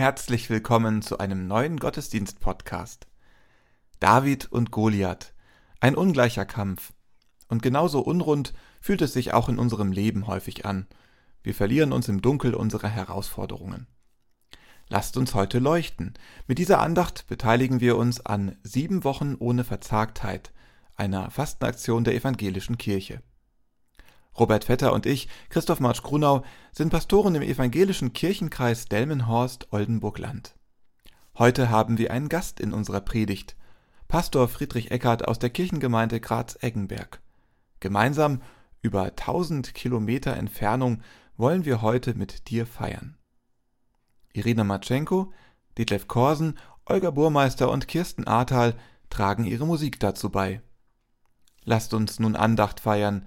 Herzlich willkommen zu einem neuen Gottesdienst-Podcast. David und Goliath. Ein ungleicher Kampf. Und genauso unrund fühlt es sich auch in unserem Leben häufig an. Wir verlieren uns im Dunkel unserer Herausforderungen. Lasst uns heute leuchten. Mit dieser Andacht beteiligen wir uns an sieben Wochen ohne Verzagtheit, einer Fastenaktion der evangelischen Kirche. Robert Vetter und ich, Christoph Marsch Grunau, sind Pastoren im evangelischen Kirchenkreis Delmenhorst-Oldenburg-Land. Heute haben wir einen Gast in unserer Predigt, Pastor Friedrich Eckert aus der Kirchengemeinde Graz-Eggenberg. Gemeinsam über 1000 Kilometer Entfernung wollen wir heute mit dir feiern. Irina Matschenko, Detlef Korsen, Olga Burmeister und Kirsten Ahrtal tragen ihre Musik dazu bei. Lasst uns nun Andacht feiern,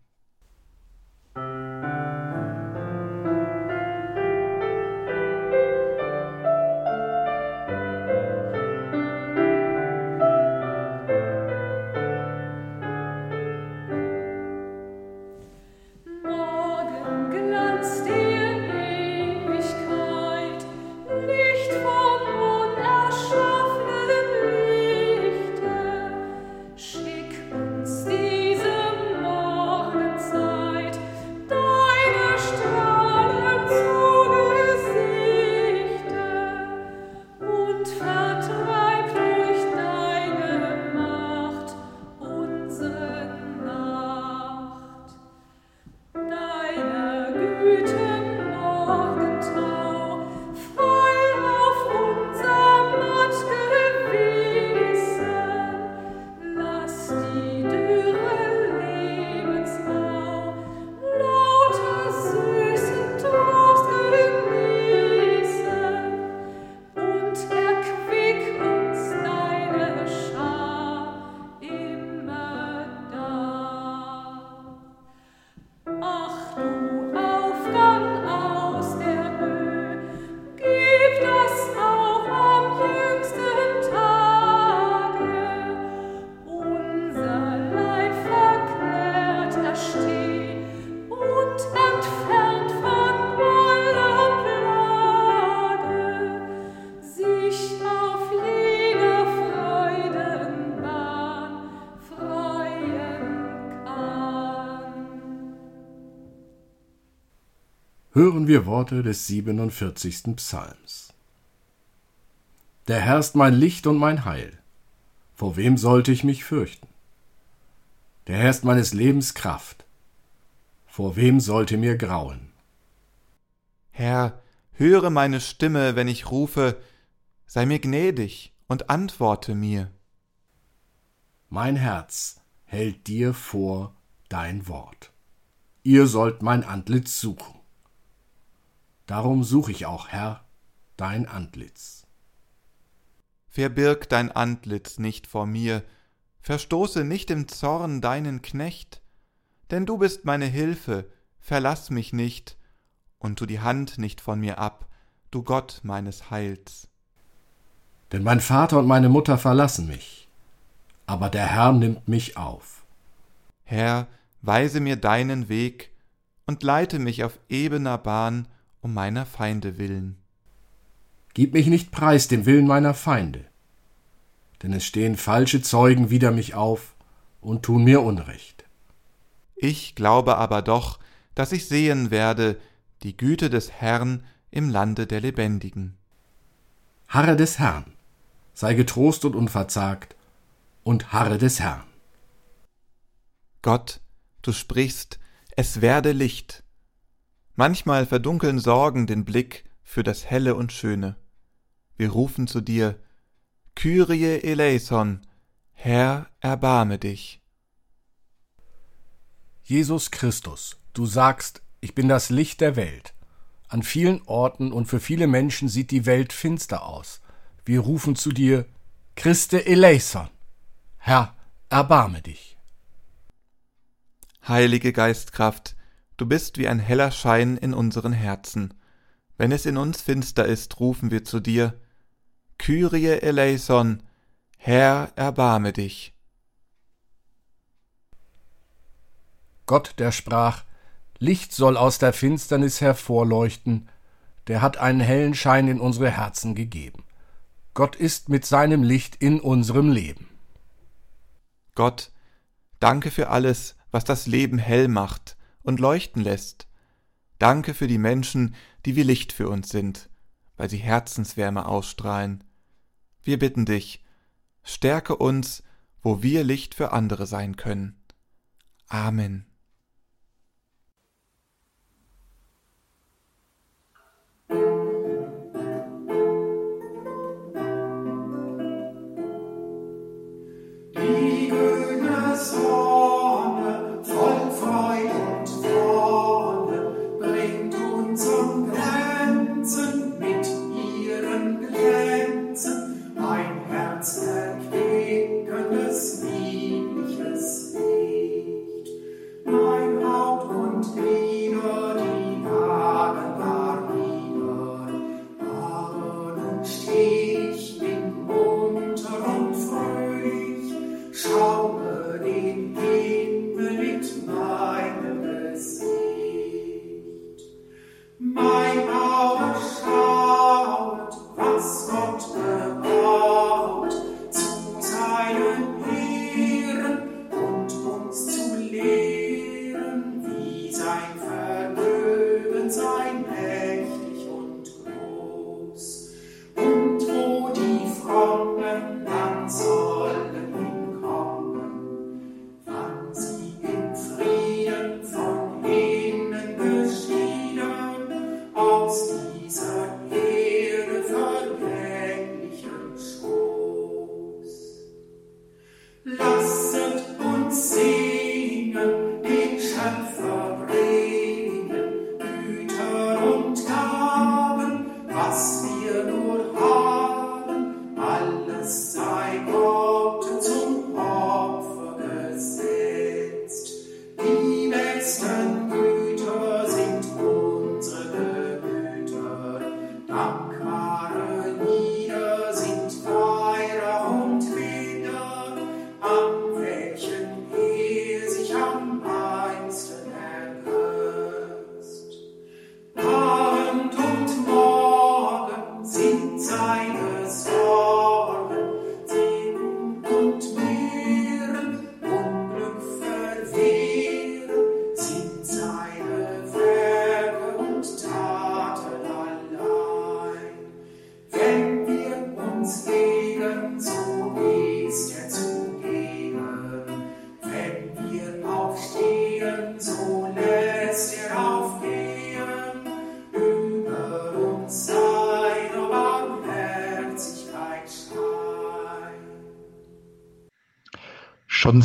Hören wir Worte des 47. Psalms. Der Herr ist mein Licht und mein Heil. Vor wem sollte ich mich fürchten? Der Herr ist meines Lebens Kraft. Vor wem sollte mir grauen? Herr, höre meine Stimme, wenn ich rufe, sei mir gnädig und antworte mir. Mein Herz hält dir vor dein Wort. Ihr sollt mein Antlitz suchen. Darum suche ich auch, Herr, dein Antlitz. Verbirg dein Antlitz nicht vor mir, verstoße nicht im Zorn deinen Knecht, denn du bist meine Hilfe, verlass mich nicht, und tu die Hand nicht von mir ab, du Gott meines Heils. Denn mein Vater und meine Mutter verlassen mich, aber der Herr nimmt mich auf. Herr, weise mir deinen Weg und leite mich auf ebener Bahn, um meiner Feinde willen. Gib mich nicht preis dem Willen meiner Feinde, denn es stehen falsche Zeugen wider mich auf und tun mir Unrecht. Ich glaube aber doch, dass ich sehen werde die Güte des Herrn im Lande der Lebendigen. Harre des Herrn, sei getrost und unverzagt, und harre des Herrn. Gott, du sprichst, es werde Licht, Manchmal verdunkeln Sorgen den Blick für das Helle und Schöne. Wir rufen zu dir, Kyrie eleison, Herr, erbarme dich. Jesus Christus, du sagst, ich bin das Licht der Welt. An vielen Orten und für viele Menschen sieht die Welt finster aus. Wir rufen zu dir, Christe eleison, Herr, erbarme dich. Heilige Geistkraft, Du bist wie ein heller Schein in unseren Herzen. Wenn es in uns finster ist, rufen wir zu dir, Kyrie eleison, Herr, erbarme dich. Gott, der sprach, Licht soll aus der Finsternis hervorleuchten, der hat einen hellen Schein in unsere Herzen gegeben. Gott ist mit seinem Licht in unserem Leben. Gott, danke für alles, was das Leben hell macht und leuchten lässt. Danke für die Menschen, die wie Licht für uns sind, weil sie Herzenswärme ausstrahlen. Wir bitten dich, stärke uns, wo wir Licht für andere sein können. Amen.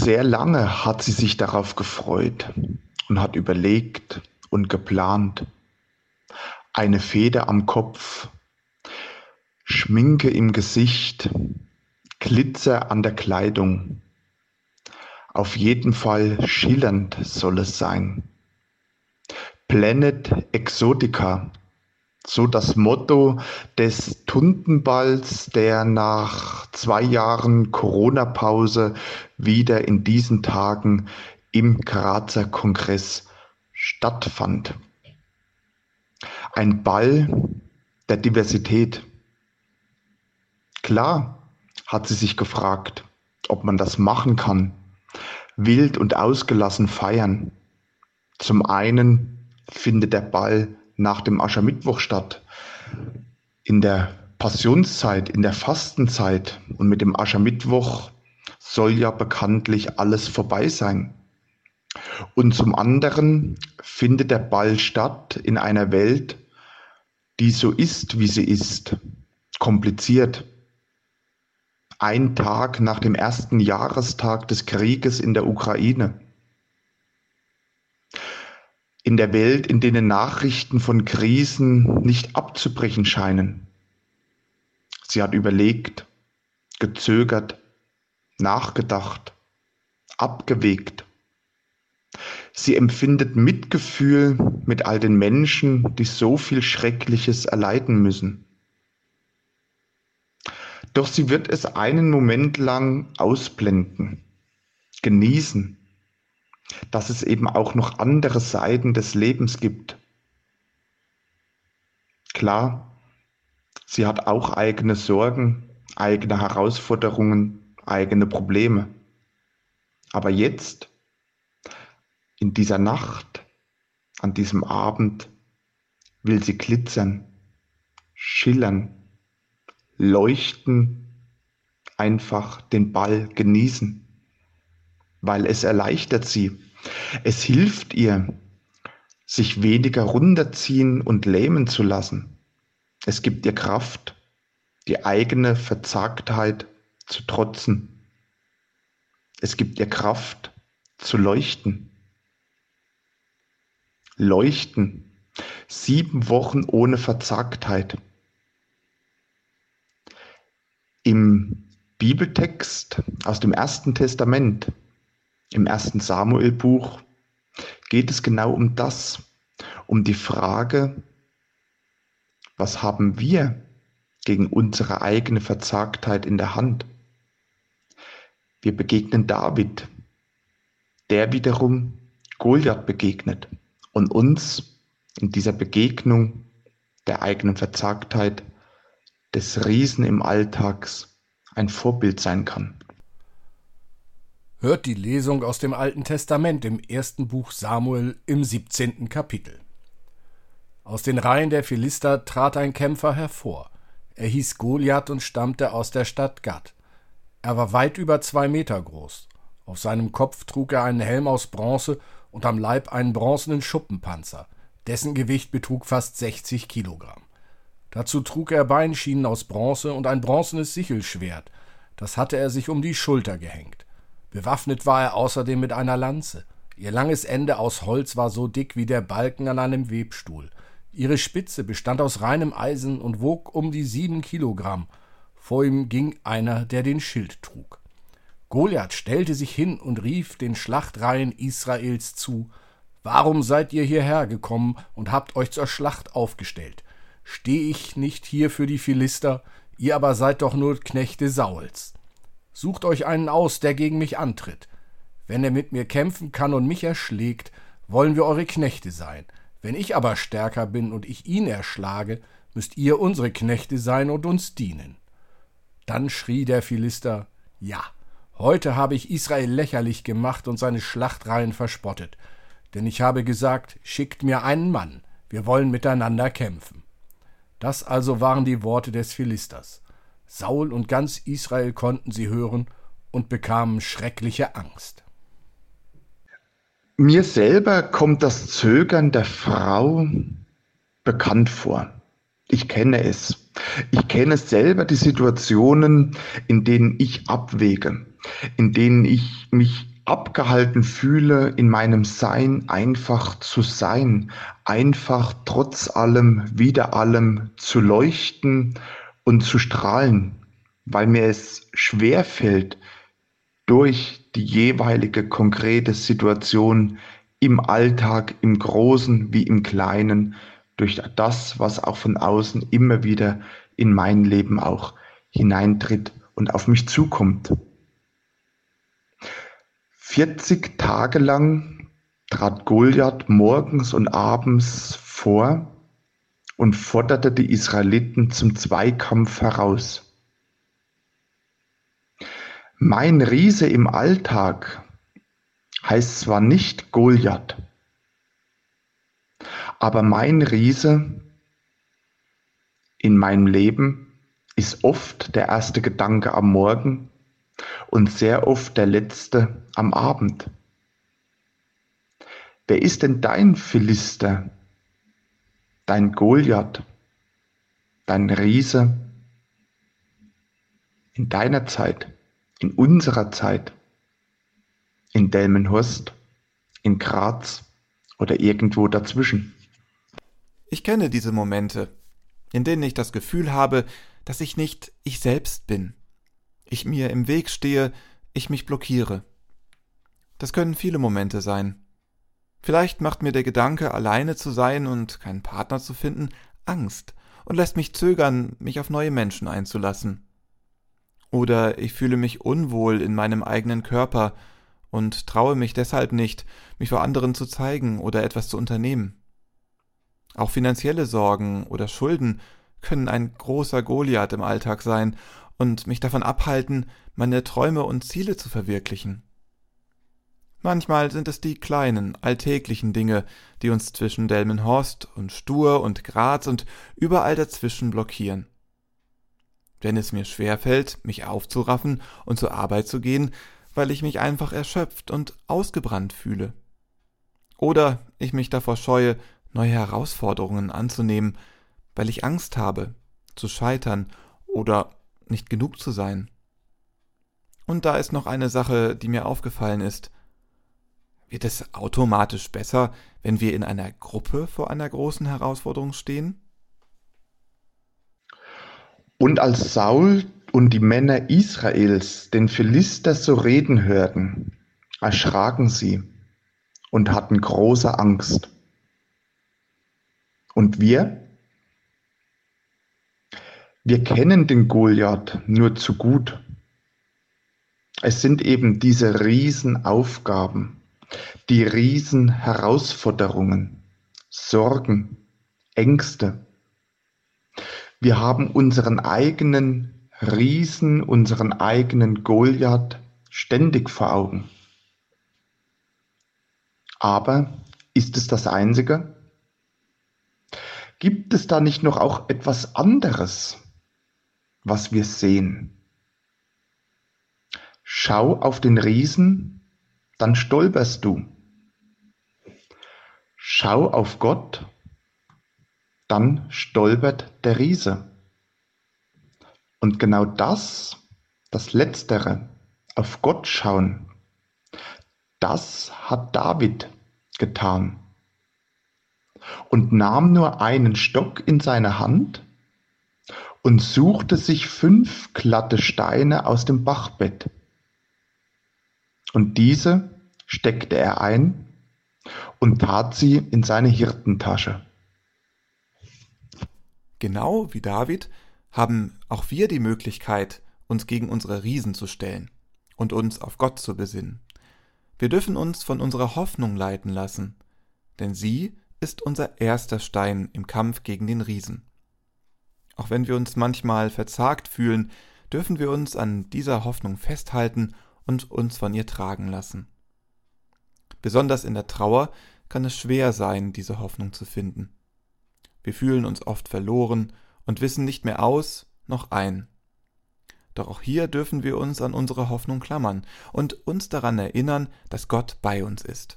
Sehr lange hat sie sich darauf gefreut und hat überlegt und geplant. Eine Feder am Kopf, Schminke im Gesicht, Glitzer an der Kleidung. Auf jeden Fall schillernd soll es sein. Planet Exotica so das Motto des Tuntenballs, der nach zwei Jahren Corona-Pause wieder in diesen Tagen im Grazer Kongress stattfand. Ein Ball der Diversität. Klar hat sie sich gefragt, ob man das machen kann. Wild und ausgelassen feiern. Zum einen findet der Ball nach dem Aschermittwoch statt. In der Passionszeit, in der Fastenzeit und mit dem Aschermittwoch soll ja bekanntlich alles vorbei sein. Und zum anderen findet der Ball statt in einer Welt, die so ist, wie sie ist, kompliziert. Ein Tag nach dem ersten Jahrestag des Krieges in der Ukraine in der Welt, in denen Nachrichten von Krisen nicht abzubrechen scheinen. Sie hat überlegt, gezögert, nachgedacht, abgewegt. Sie empfindet Mitgefühl mit all den Menschen, die so viel Schreckliches erleiden müssen. Doch sie wird es einen Moment lang ausblenden, genießen, dass es eben auch noch andere Seiten des Lebens gibt. Klar, sie hat auch eigene Sorgen, eigene Herausforderungen, eigene Probleme. Aber jetzt, in dieser Nacht, an diesem Abend, will sie glitzern, schillern, leuchten, einfach den Ball genießen, weil es erleichtert sie. Es hilft ihr, sich weniger runterziehen und lähmen zu lassen. Es gibt ihr Kraft, die eigene Verzagtheit zu trotzen. Es gibt ihr Kraft zu leuchten. Leuchten. Sieben Wochen ohne Verzagtheit. Im Bibeltext aus dem Ersten Testament, im ersten Samuelbuch, geht es genau um das, um die Frage, was haben wir gegen unsere eigene Verzagtheit in der Hand? Wir begegnen David, der wiederum Goliath begegnet und uns in dieser Begegnung der eigenen Verzagtheit des Riesen im Alltags ein Vorbild sein kann. Hört die Lesung aus dem Alten Testament im ersten Buch Samuel im 17. Kapitel. Aus den Reihen der Philister trat ein Kämpfer hervor. Er hieß Goliath und stammte aus der Stadt Gad. Er war weit über zwei Meter groß. Auf seinem Kopf trug er einen Helm aus Bronze und am Leib einen bronzenen Schuppenpanzer. Dessen Gewicht betrug fast 60 Kilogramm. Dazu trug er Beinschienen aus Bronze und ein bronzenes Sichelschwert. Das hatte er sich um die Schulter gehängt. Bewaffnet war er außerdem mit einer Lanze. Ihr langes Ende aus Holz war so dick wie der Balken an einem Webstuhl. Ihre Spitze bestand aus reinem Eisen und wog um die sieben Kilogramm. Vor ihm ging einer, der den Schild trug. Goliath stellte sich hin und rief den Schlachtreihen Israels zu: Warum seid ihr hierher gekommen und habt euch zur Schlacht aufgestellt? Steh ich nicht hier für die Philister? Ihr aber seid doch nur Knechte Sauls. Sucht euch einen aus, der gegen mich antritt. Wenn er mit mir kämpfen kann und mich erschlägt, wollen wir eure Knechte sein. Wenn ich aber stärker bin und ich ihn erschlage, müsst ihr unsere Knechte sein und uns dienen. Dann schrie der Philister Ja, heute habe ich Israel lächerlich gemacht und seine Schlachtreihen verspottet, denn ich habe gesagt, schickt mir einen Mann, wir wollen miteinander kämpfen. Das also waren die Worte des Philisters. Saul und ganz Israel konnten sie hören und bekamen schreckliche Angst. Mir selber kommt das Zögern der Frau bekannt vor. Ich kenne es. Ich kenne selber die Situationen, in denen ich abwäge, in denen ich mich abgehalten fühle, in meinem Sein einfach zu sein, einfach trotz allem, wieder allem zu leuchten und zu strahlen, weil mir es schwer fällt, durch die jeweilige konkrete Situation im Alltag, im Großen wie im Kleinen, durch das, was auch von außen immer wieder in mein Leben auch hineintritt und auf mich zukommt. 40 Tage lang trat Goliath morgens und abends vor und forderte die Israeliten zum Zweikampf heraus. Mein Riese im Alltag heißt zwar nicht Goliath, aber mein Riese in meinem Leben ist oft der erste Gedanke am Morgen und sehr oft der letzte am Abend. Wer ist denn dein Philister, dein Goliath, dein Riese in deiner Zeit? in unserer Zeit, in Delmenhorst, in Graz oder irgendwo dazwischen. Ich kenne diese Momente, in denen ich das Gefühl habe, dass ich nicht ich selbst bin. Ich mir im Weg stehe, ich mich blockiere. Das können viele Momente sein. Vielleicht macht mir der Gedanke, alleine zu sein und keinen Partner zu finden, Angst und lässt mich zögern, mich auf neue Menschen einzulassen. Oder ich fühle mich unwohl in meinem eigenen Körper und traue mich deshalb nicht, mich vor anderen zu zeigen oder etwas zu unternehmen. Auch finanzielle Sorgen oder Schulden können ein großer Goliath im Alltag sein und mich davon abhalten, meine Träume und Ziele zu verwirklichen. Manchmal sind es die kleinen, alltäglichen Dinge, die uns zwischen Delmenhorst und Stur und Graz und überall dazwischen blockieren. Wenn es mir schwerfällt, mich aufzuraffen und zur Arbeit zu gehen, weil ich mich einfach erschöpft und ausgebrannt fühle. Oder ich mich davor scheue, neue Herausforderungen anzunehmen, weil ich Angst habe, zu scheitern oder nicht genug zu sein. Und da ist noch eine Sache, die mir aufgefallen ist. Wird es automatisch besser, wenn wir in einer Gruppe vor einer großen Herausforderung stehen? Und als Saul und die Männer Israels den Philister so reden hörten, erschraken sie und hatten große Angst. Und wir? Wir kennen den Goliath nur zu gut. Es sind eben diese Riesenaufgaben, die Riesenherausforderungen, Sorgen, Ängste. Wir haben unseren eigenen Riesen, unseren eigenen Goliath ständig vor Augen. Aber ist es das Einzige? Gibt es da nicht noch auch etwas anderes, was wir sehen? Schau auf den Riesen, dann stolperst du. Schau auf Gott, dann stolpert der Riese. Und genau das, das Letztere, auf Gott schauen, das hat David getan und nahm nur einen Stock in seine Hand und suchte sich fünf glatte Steine aus dem Bachbett. Und diese steckte er ein und tat sie in seine Hirtentasche. Genau wie David haben auch wir die Möglichkeit, uns gegen unsere Riesen zu stellen und uns auf Gott zu besinnen. Wir dürfen uns von unserer Hoffnung leiten lassen, denn sie ist unser erster Stein im Kampf gegen den Riesen. Auch wenn wir uns manchmal verzagt fühlen, dürfen wir uns an dieser Hoffnung festhalten und uns von ihr tragen lassen. Besonders in der Trauer kann es schwer sein, diese Hoffnung zu finden. Wir fühlen uns oft verloren und wissen nicht mehr aus noch ein. Doch auch hier dürfen wir uns an unsere Hoffnung klammern und uns daran erinnern, dass Gott bei uns ist.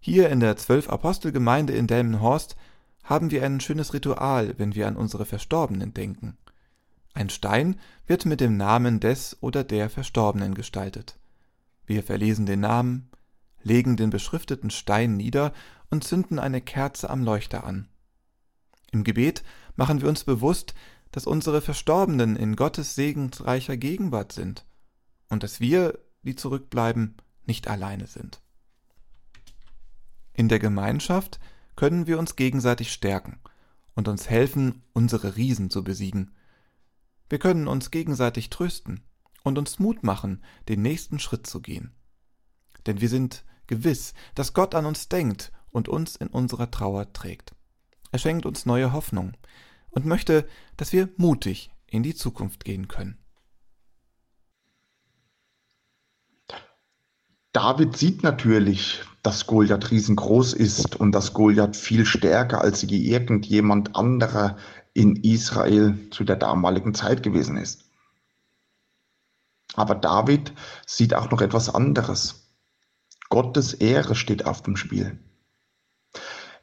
Hier in der Zwölf-Apostel-Gemeinde in Delmenhorst haben wir ein schönes Ritual, wenn wir an unsere Verstorbenen denken. Ein Stein wird mit dem Namen des oder der Verstorbenen gestaltet. Wir verlesen den Namen, legen den beschrifteten Stein nieder und zünden eine Kerze am Leuchter an. Im Gebet machen wir uns bewusst, dass unsere Verstorbenen in Gottes segensreicher Gegenwart sind und dass wir, die zurückbleiben, nicht alleine sind. In der Gemeinschaft können wir uns gegenseitig stärken und uns helfen, unsere Riesen zu besiegen. Wir können uns gegenseitig trösten und uns Mut machen, den nächsten Schritt zu gehen. Denn wir sind gewiss, dass Gott an uns denkt und uns in unserer Trauer trägt. Er schenkt uns neue Hoffnung und möchte, dass wir mutig in die Zukunft gehen können. David sieht natürlich, dass Goliath riesengroß ist und dass Goliath viel stärker als irgendjemand anderer in Israel zu der damaligen Zeit gewesen ist. Aber David sieht auch noch etwas anderes. Gottes Ehre steht auf dem Spiel.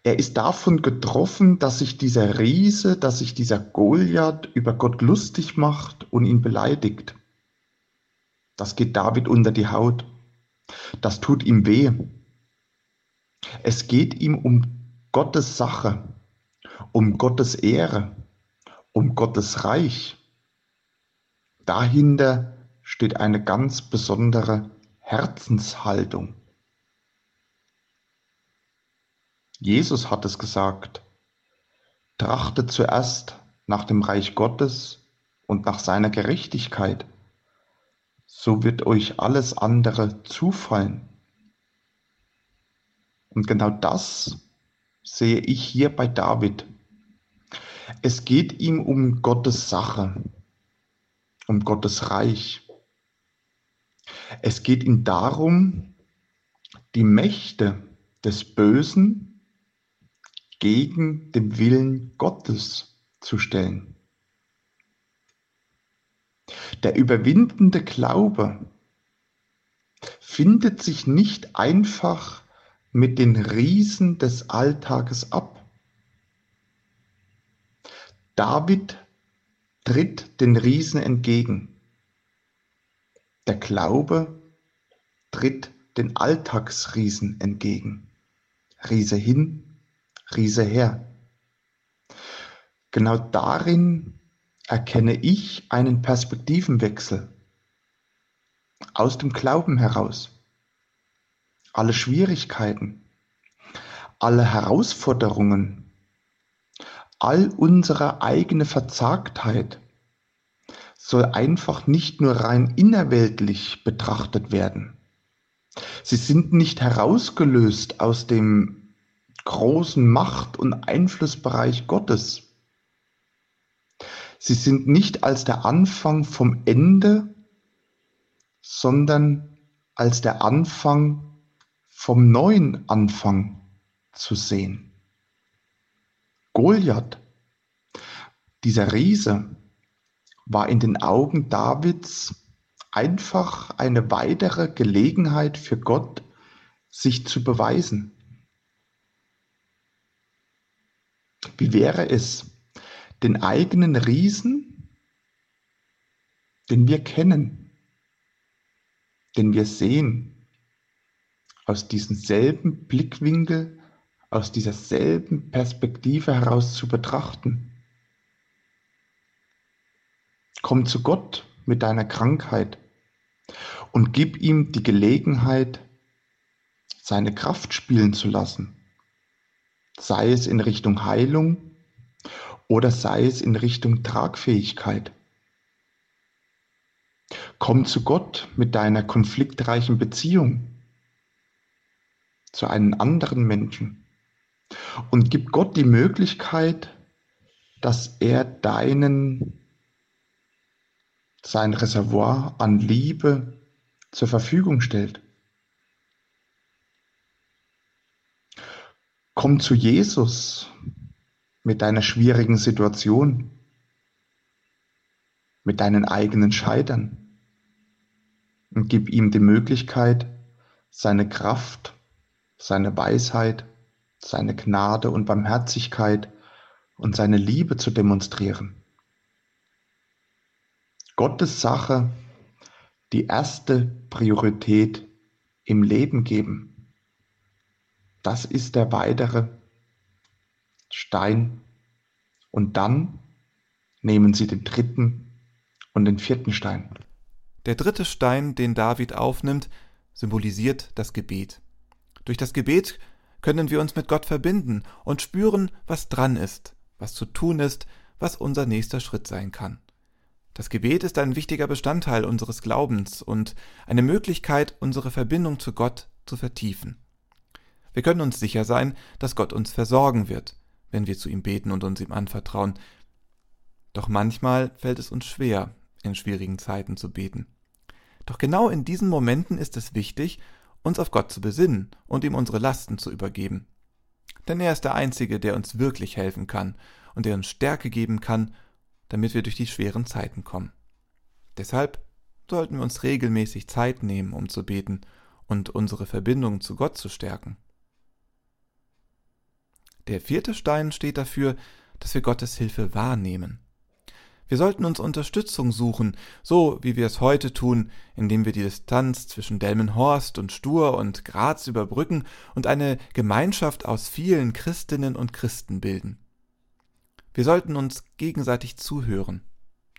Er ist davon getroffen, dass sich dieser Riese, dass sich dieser Goliath über Gott lustig macht und ihn beleidigt. Das geht David unter die Haut. Das tut ihm weh. Es geht ihm um Gottes Sache, um Gottes Ehre, um Gottes Reich. Dahinter steht eine ganz besondere Herzenshaltung. Jesus hat es gesagt. Trachtet zuerst nach dem Reich Gottes und nach seiner Gerechtigkeit so wird euch alles andere zufallen. Und genau das sehe ich hier bei David. Es geht ihm um Gottes Sache, um Gottes Reich. Es geht ihm darum, die Mächte des Bösen gegen den Willen Gottes zu stellen. Der überwindende Glaube findet sich nicht einfach mit den Riesen des Alltages ab. David tritt den Riesen entgegen. Der Glaube tritt den Alltagsriesen entgegen. Riese hin, Riese her. Genau darin erkenne ich einen Perspektivenwechsel aus dem Glauben heraus. Alle Schwierigkeiten, alle Herausforderungen, all unsere eigene Verzagtheit soll einfach nicht nur rein innerweltlich betrachtet werden. Sie sind nicht herausgelöst aus dem großen Macht- und Einflussbereich Gottes. Sie sind nicht als der Anfang vom Ende, sondern als der Anfang vom neuen Anfang zu sehen. Goliath, dieser Riese, war in den Augen Davids einfach eine weitere Gelegenheit für Gott, sich zu beweisen. Wie wäre es, den eigenen Riesen, den wir kennen, den wir sehen, aus diesem selben Blickwinkel, aus dieser selben Perspektive heraus zu betrachten. Komm zu Gott mit deiner Krankheit und gib ihm die Gelegenheit, seine Kraft spielen zu lassen, sei es in Richtung Heilung oder sei es in Richtung Tragfähigkeit. Komm zu Gott mit deiner konfliktreichen Beziehung zu einem anderen Menschen und gib Gott die Möglichkeit, dass er deinen sein Reservoir an Liebe zur Verfügung stellt. Komm zu Jesus mit deiner schwierigen Situation, mit deinen eigenen Scheitern und gib ihm die Möglichkeit, seine Kraft, seine Weisheit, seine Gnade und Barmherzigkeit und seine Liebe zu demonstrieren. Gottes Sache die erste Priorität im Leben geben. Das ist der weitere Stein. Und dann nehmen sie den dritten und den vierten Stein. Der dritte Stein, den David aufnimmt, symbolisiert das Gebet. Durch das Gebet können wir uns mit Gott verbinden und spüren, was dran ist, was zu tun ist, was unser nächster Schritt sein kann. Das Gebet ist ein wichtiger Bestandteil unseres Glaubens und eine Möglichkeit, unsere Verbindung zu Gott zu vertiefen. Wir können uns sicher sein, dass Gott uns versorgen wird, wenn wir zu ihm beten und uns ihm anvertrauen. Doch manchmal fällt es uns schwer, in schwierigen Zeiten zu beten. Doch genau in diesen Momenten ist es wichtig, uns auf Gott zu besinnen und ihm unsere Lasten zu übergeben. Denn er ist der Einzige, der uns wirklich helfen kann und der uns Stärke geben kann, damit wir durch die schweren Zeiten kommen. Deshalb sollten wir uns regelmäßig Zeit nehmen, um zu beten und unsere Verbindung zu Gott zu stärken. Der vierte Stein steht dafür, dass wir Gottes Hilfe wahrnehmen. Wir sollten uns Unterstützung suchen, so wie wir es heute tun, indem wir die Distanz zwischen Delmenhorst und Stur und Graz überbrücken und eine Gemeinschaft aus vielen Christinnen und Christen bilden. Wir sollten uns gegenseitig zuhören,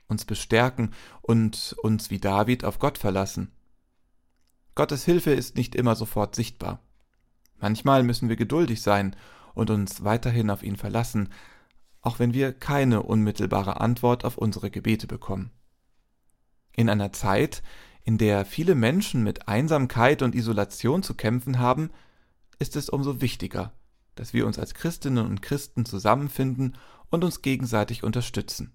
uns bestärken und uns wie David auf Gott verlassen. Gottes Hilfe ist nicht immer sofort sichtbar. Manchmal müssen wir geduldig sein und uns weiterhin auf ihn verlassen, auch wenn wir keine unmittelbare Antwort auf unsere Gebete bekommen. In einer Zeit, in der viele Menschen mit Einsamkeit und Isolation zu kämpfen haben, ist es umso wichtiger, dass wir uns als Christinnen und Christen zusammenfinden und uns gegenseitig unterstützen.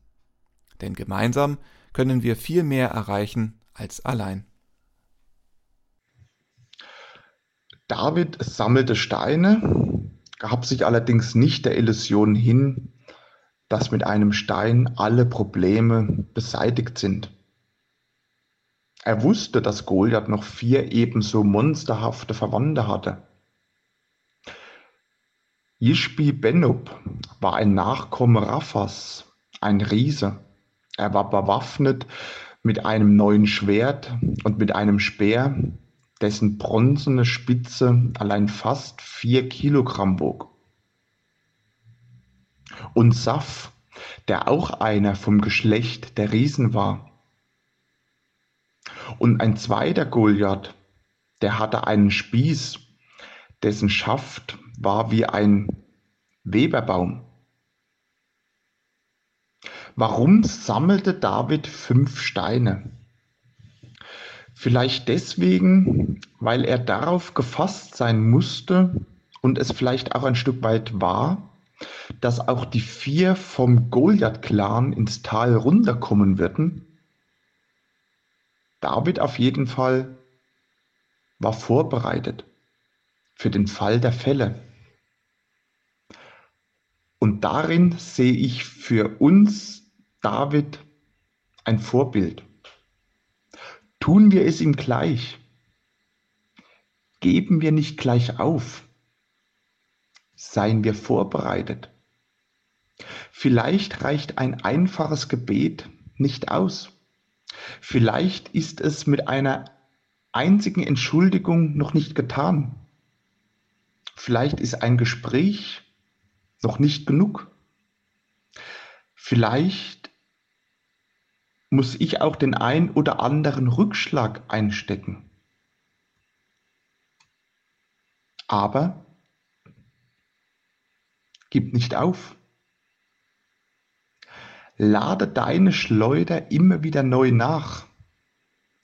Denn gemeinsam können wir viel mehr erreichen als allein. David sammelte Steine, gab sich allerdings nicht der Illusion hin, dass mit einem Stein alle Probleme beseitigt sind. Er wusste, dass Goliath noch vier ebenso monsterhafte Verwandte hatte. Yishbi Benub war ein Nachkomme Raphas, ein Riese. Er war bewaffnet mit einem neuen Schwert und mit einem Speer, dessen bronzene Spitze allein fast vier Kilogramm wog. Und Saf, der auch einer vom Geschlecht der Riesen war. Und ein zweiter Goliath, der hatte einen Spieß, dessen Schaft war wie ein Weberbaum. Warum sammelte David fünf Steine? Vielleicht deswegen, weil er darauf gefasst sein musste und es vielleicht auch ein Stück weit war, dass auch die vier vom Goliath-Clan ins Tal runterkommen würden. David auf jeden Fall war vorbereitet für den Fall der Fälle. Und darin sehe ich für uns David ein Vorbild. Tun wir es ihm gleich. Geben wir nicht gleich auf. Seien wir vorbereitet. Vielleicht reicht ein einfaches Gebet nicht aus. Vielleicht ist es mit einer einzigen Entschuldigung noch nicht getan. Vielleicht ist ein Gespräch noch nicht genug. Vielleicht muss ich auch den ein oder anderen Rückschlag einstecken. Aber gib nicht auf. Lade deine Schleuder immer wieder neu nach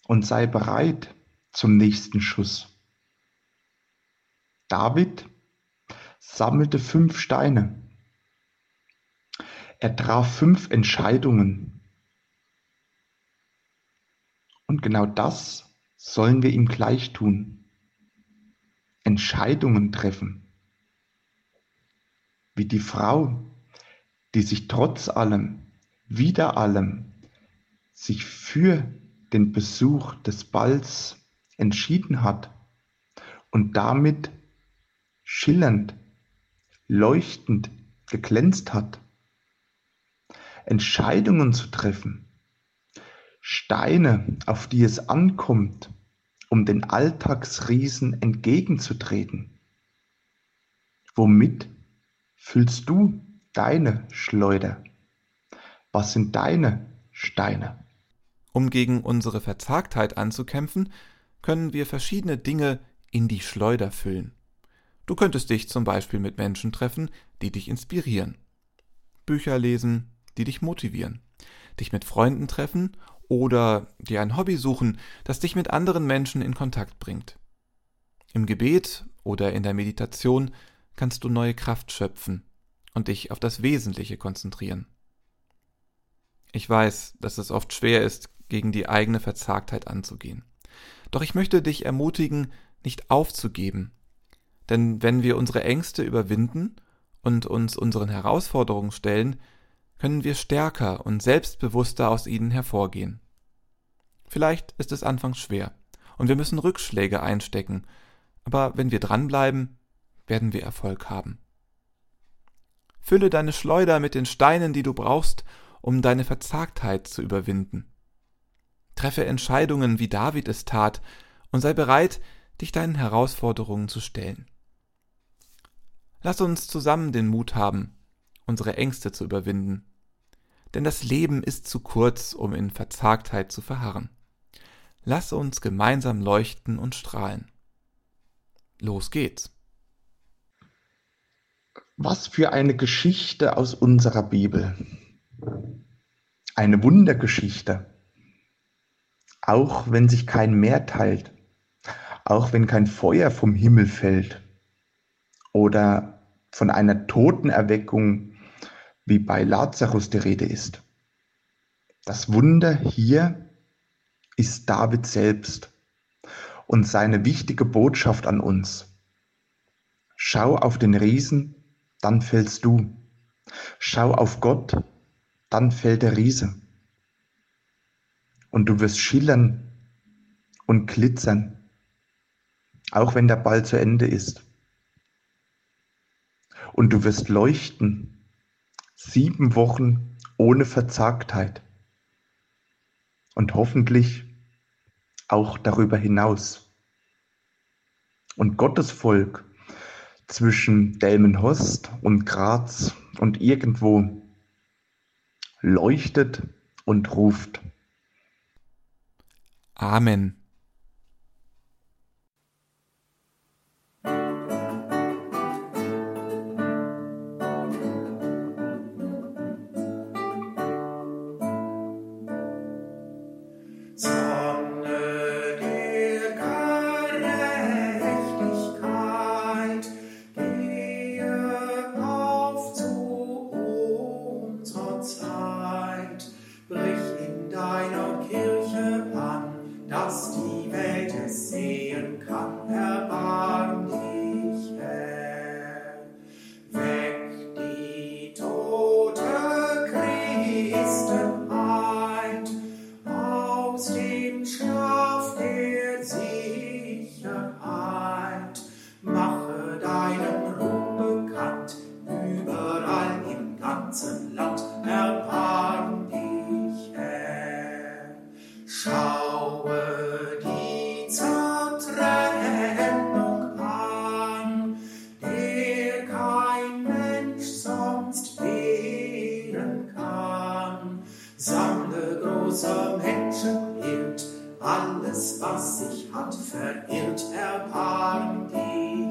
und sei bereit zum nächsten Schuss. David sammelte fünf Steine. Er traf fünf Entscheidungen und genau das sollen wir ihm gleich tun. Entscheidungen treffen. Wie die Frau, die sich trotz allem, wider allem, sich für den Besuch des Balls entschieden hat und damit schillernd, leuchtend geglänzt hat. Entscheidungen zu treffen, Steine, auf die es ankommt, um den Alltagsriesen entgegenzutreten. Womit füllst du deine Schleuder? Was sind deine Steine? Um gegen unsere Verzagtheit anzukämpfen, können wir verschiedene Dinge in die Schleuder füllen. Du könntest dich zum Beispiel mit Menschen treffen, die dich inspirieren. Bücher lesen, die dich motivieren. Dich mit Freunden treffen oder dir ein Hobby suchen, das dich mit anderen Menschen in Kontakt bringt. Im Gebet oder in der Meditation kannst du neue Kraft schöpfen und dich auf das Wesentliche konzentrieren. Ich weiß, dass es oft schwer ist, gegen die eigene Verzagtheit anzugehen. Doch ich möchte dich ermutigen, nicht aufzugeben. Denn wenn wir unsere Ängste überwinden und uns unseren Herausforderungen stellen, können wir stärker und selbstbewusster aus ihnen hervorgehen. Vielleicht ist es anfangs schwer und wir müssen Rückschläge einstecken, aber wenn wir dranbleiben, werden wir Erfolg haben. Fülle deine Schleuder mit den Steinen, die du brauchst, um deine Verzagtheit zu überwinden. Treffe Entscheidungen, wie David es tat, und sei bereit, dich deinen Herausforderungen zu stellen. Lass uns zusammen den Mut haben, unsere Ängste zu überwinden denn das Leben ist zu kurz, um in Verzagtheit zu verharren. Lass uns gemeinsam leuchten und strahlen. Los geht's. Was für eine Geschichte aus unserer Bibel. Eine Wundergeschichte. auch wenn sich kein Meer teilt, auch wenn kein Feuer vom Himmel fällt oder von einer Totenerweckung wie bei Lazarus die Rede ist. Das Wunder hier ist David selbst und seine wichtige Botschaft an uns. Schau auf den Riesen, dann fällst du. Schau auf Gott, dann fällt der Riese. Und du wirst schillern und glitzern, auch wenn der Ball zu Ende ist. Und du wirst leuchten, sieben Wochen ohne Verzagtheit. Und hoffentlich auch darüber hinaus. Und Gottes Volk zwischen Delmenhorst und Graz und irgendwo leuchtet und ruft. Amen. sich hat verirrt, erbarm dich.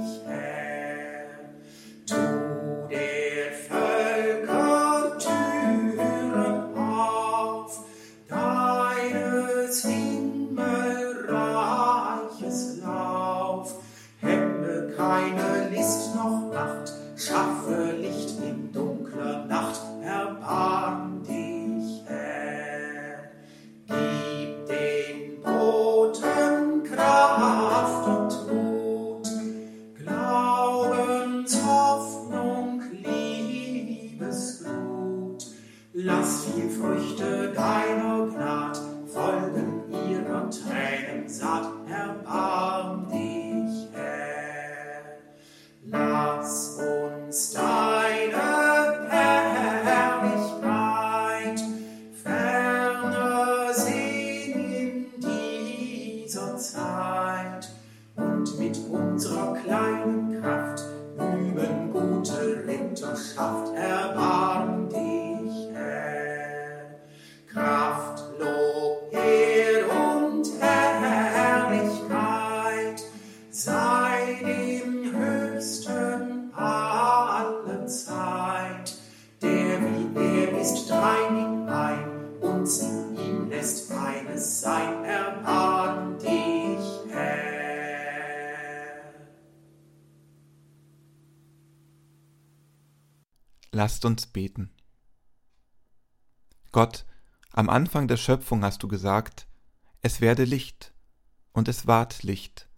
Lasst uns beten. Gott, am Anfang der Schöpfung hast du gesagt, es werde Licht, und es ward Licht.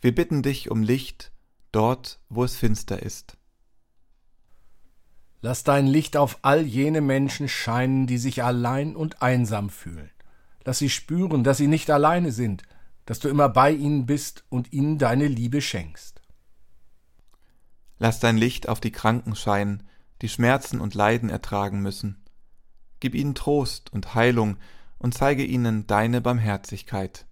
Wir bitten dich um Licht dort, wo es finster ist. Lass dein Licht auf all jene Menschen scheinen, die sich allein und einsam fühlen. Lass sie spüren, dass sie nicht alleine sind, dass du immer bei ihnen bist und ihnen deine Liebe schenkst. Lass dein Licht auf die Kranken scheinen, die Schmerzen und Leiden ertragen müssen. Gib ihnen Trost und Heilung und zeige ihnen deine Barmherzigkeit.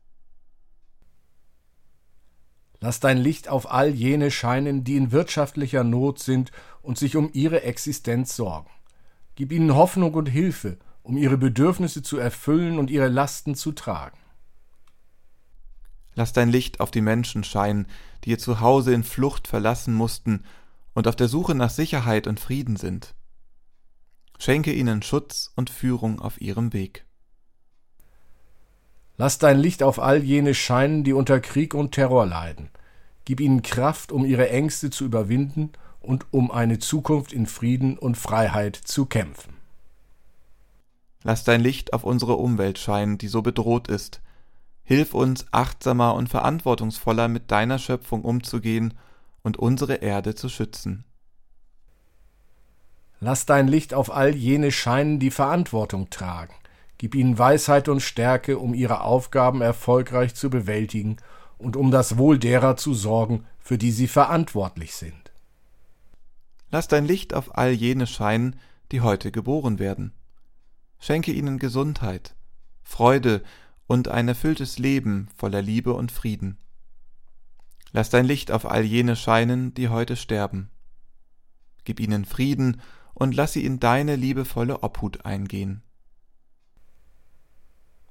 Lass dein Licht auf all jene scheinen, die in wirtschaftlicher Not sind und sich um ihre Existenz sorgen. Gib ihnen Hoffnung und Hilfe, um ihre Bedürfnisse zu erfüllen und ihre Lasten zu tragen. Lass dein Licht auf die Menschen scheinen, die ihr Zuhause in Flucht verlassen mussten und auf der Suche nach Sicherheit und Frieden sind. Schenke ihnen Schutz und Führung auf ihrem Weg. Lass dein Licht auf all jene scheinen, die unter Krieg und Terror leiden. Gib ihnen Kraft, um ihre Ängste zu überwinden und um eine Zukunft in Frieden und Freiheit zu kämpfen. Lass dein Licht auf unsere Umwelt scheinen, die so bedroht ist. Hilf uns, achtsamer und verantwortungsvoller mit deiner Schöpfung umzugehen und unsere Erde zu schützen. Lass dein Licht auf all jene scheinen, die Verantwortung tragen. Gib ihnen Weisheit und Stärke, um ihre Aufgaben erfolgreich zu bewältigen und um das Wohl derer zu sorgen, für die sie verantwortlich sind. Lass dein Licht auf all jene scheinen, die heute geboren werden. Schenke ihnen Gesundheit, Freude und ein erfülltes Leben voller Liebe und Frieden. Lass dein Licht auf all jene scheinen, die heute sterben. Gib ihnen Frieden und lass sie in deine liebevolle Obhut eingehen.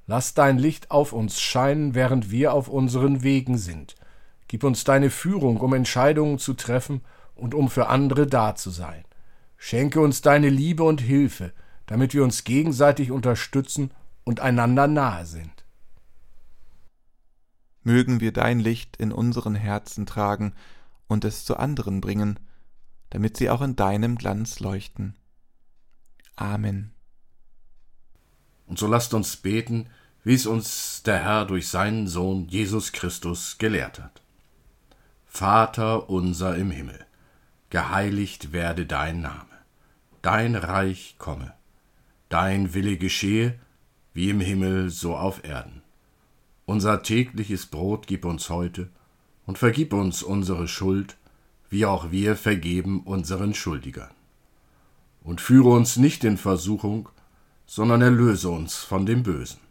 Lass dein Licht auf uns scheinen, während wir auf unseren Wegen sind. Gib uns deine Führung, um Entscheidungen zu treffen und um für andere da zu sein. Schenke uns deine Liebe und Hilfe, damit wir uns gegenseitig unterstützen und einander nahe sind. Mögen wir dein Licht in unseren Herzen tragen und es zu anderen bringen, damit sie auch in deinem Glanz leuchten. Amen. Und so lasst uns beten, wie es uns der Herr durch seinen Sohn Jesus Christus gelehrt hat. Vater unser im Himmel, geheiligt werde dein Name, dein Reich komme, dein Wille geschehe, wie im Himmel so auf Erden. Unser tägliches Brot gib uns heute und vergib uns unsere Schuld, wie auch wir vergeben unseren Schuldigern. Und führe uns nicht in Versuchung, sondern erlöse uns von dem Bösen.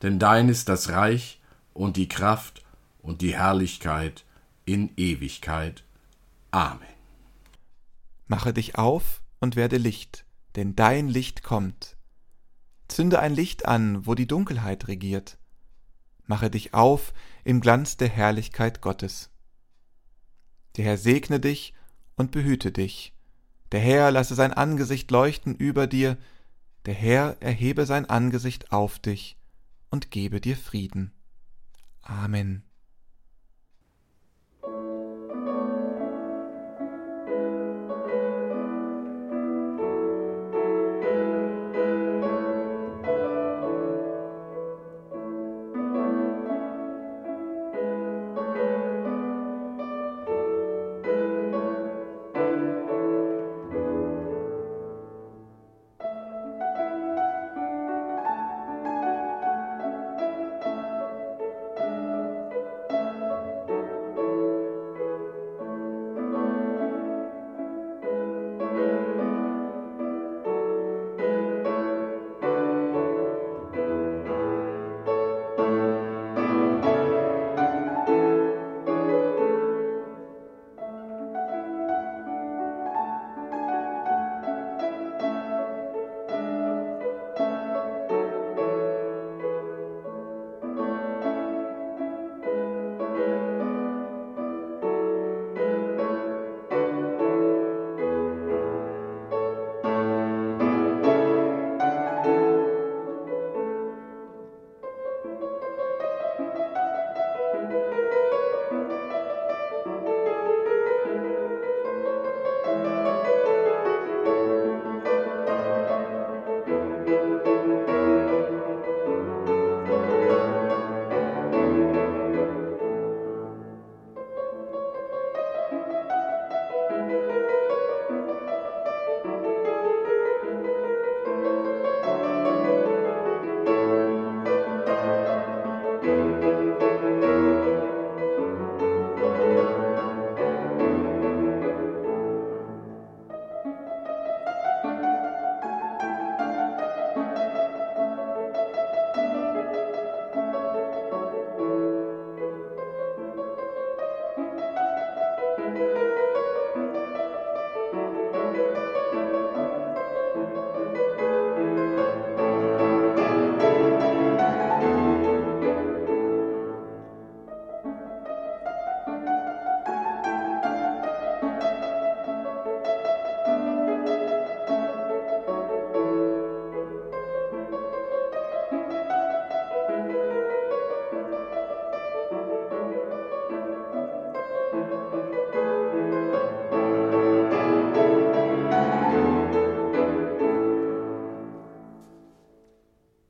Denn dein ist das Reich und die Kraft und die Herrlichkeit in Ewigkeit. Amen. Mache dich auf und werde Licht, denn dein Licht kommt. Zünde ein Licht an, wo die Dunkelheit regiert. Mache dich auf im Glanz der Herrlichkeit Gottes. Der Herr segne dich und behüte dich. Der Herr lasse sein Angesicht leuchten über dir. Der Herr erhebe sein Angesicht auf dich und gebe dir Frieden. Amen.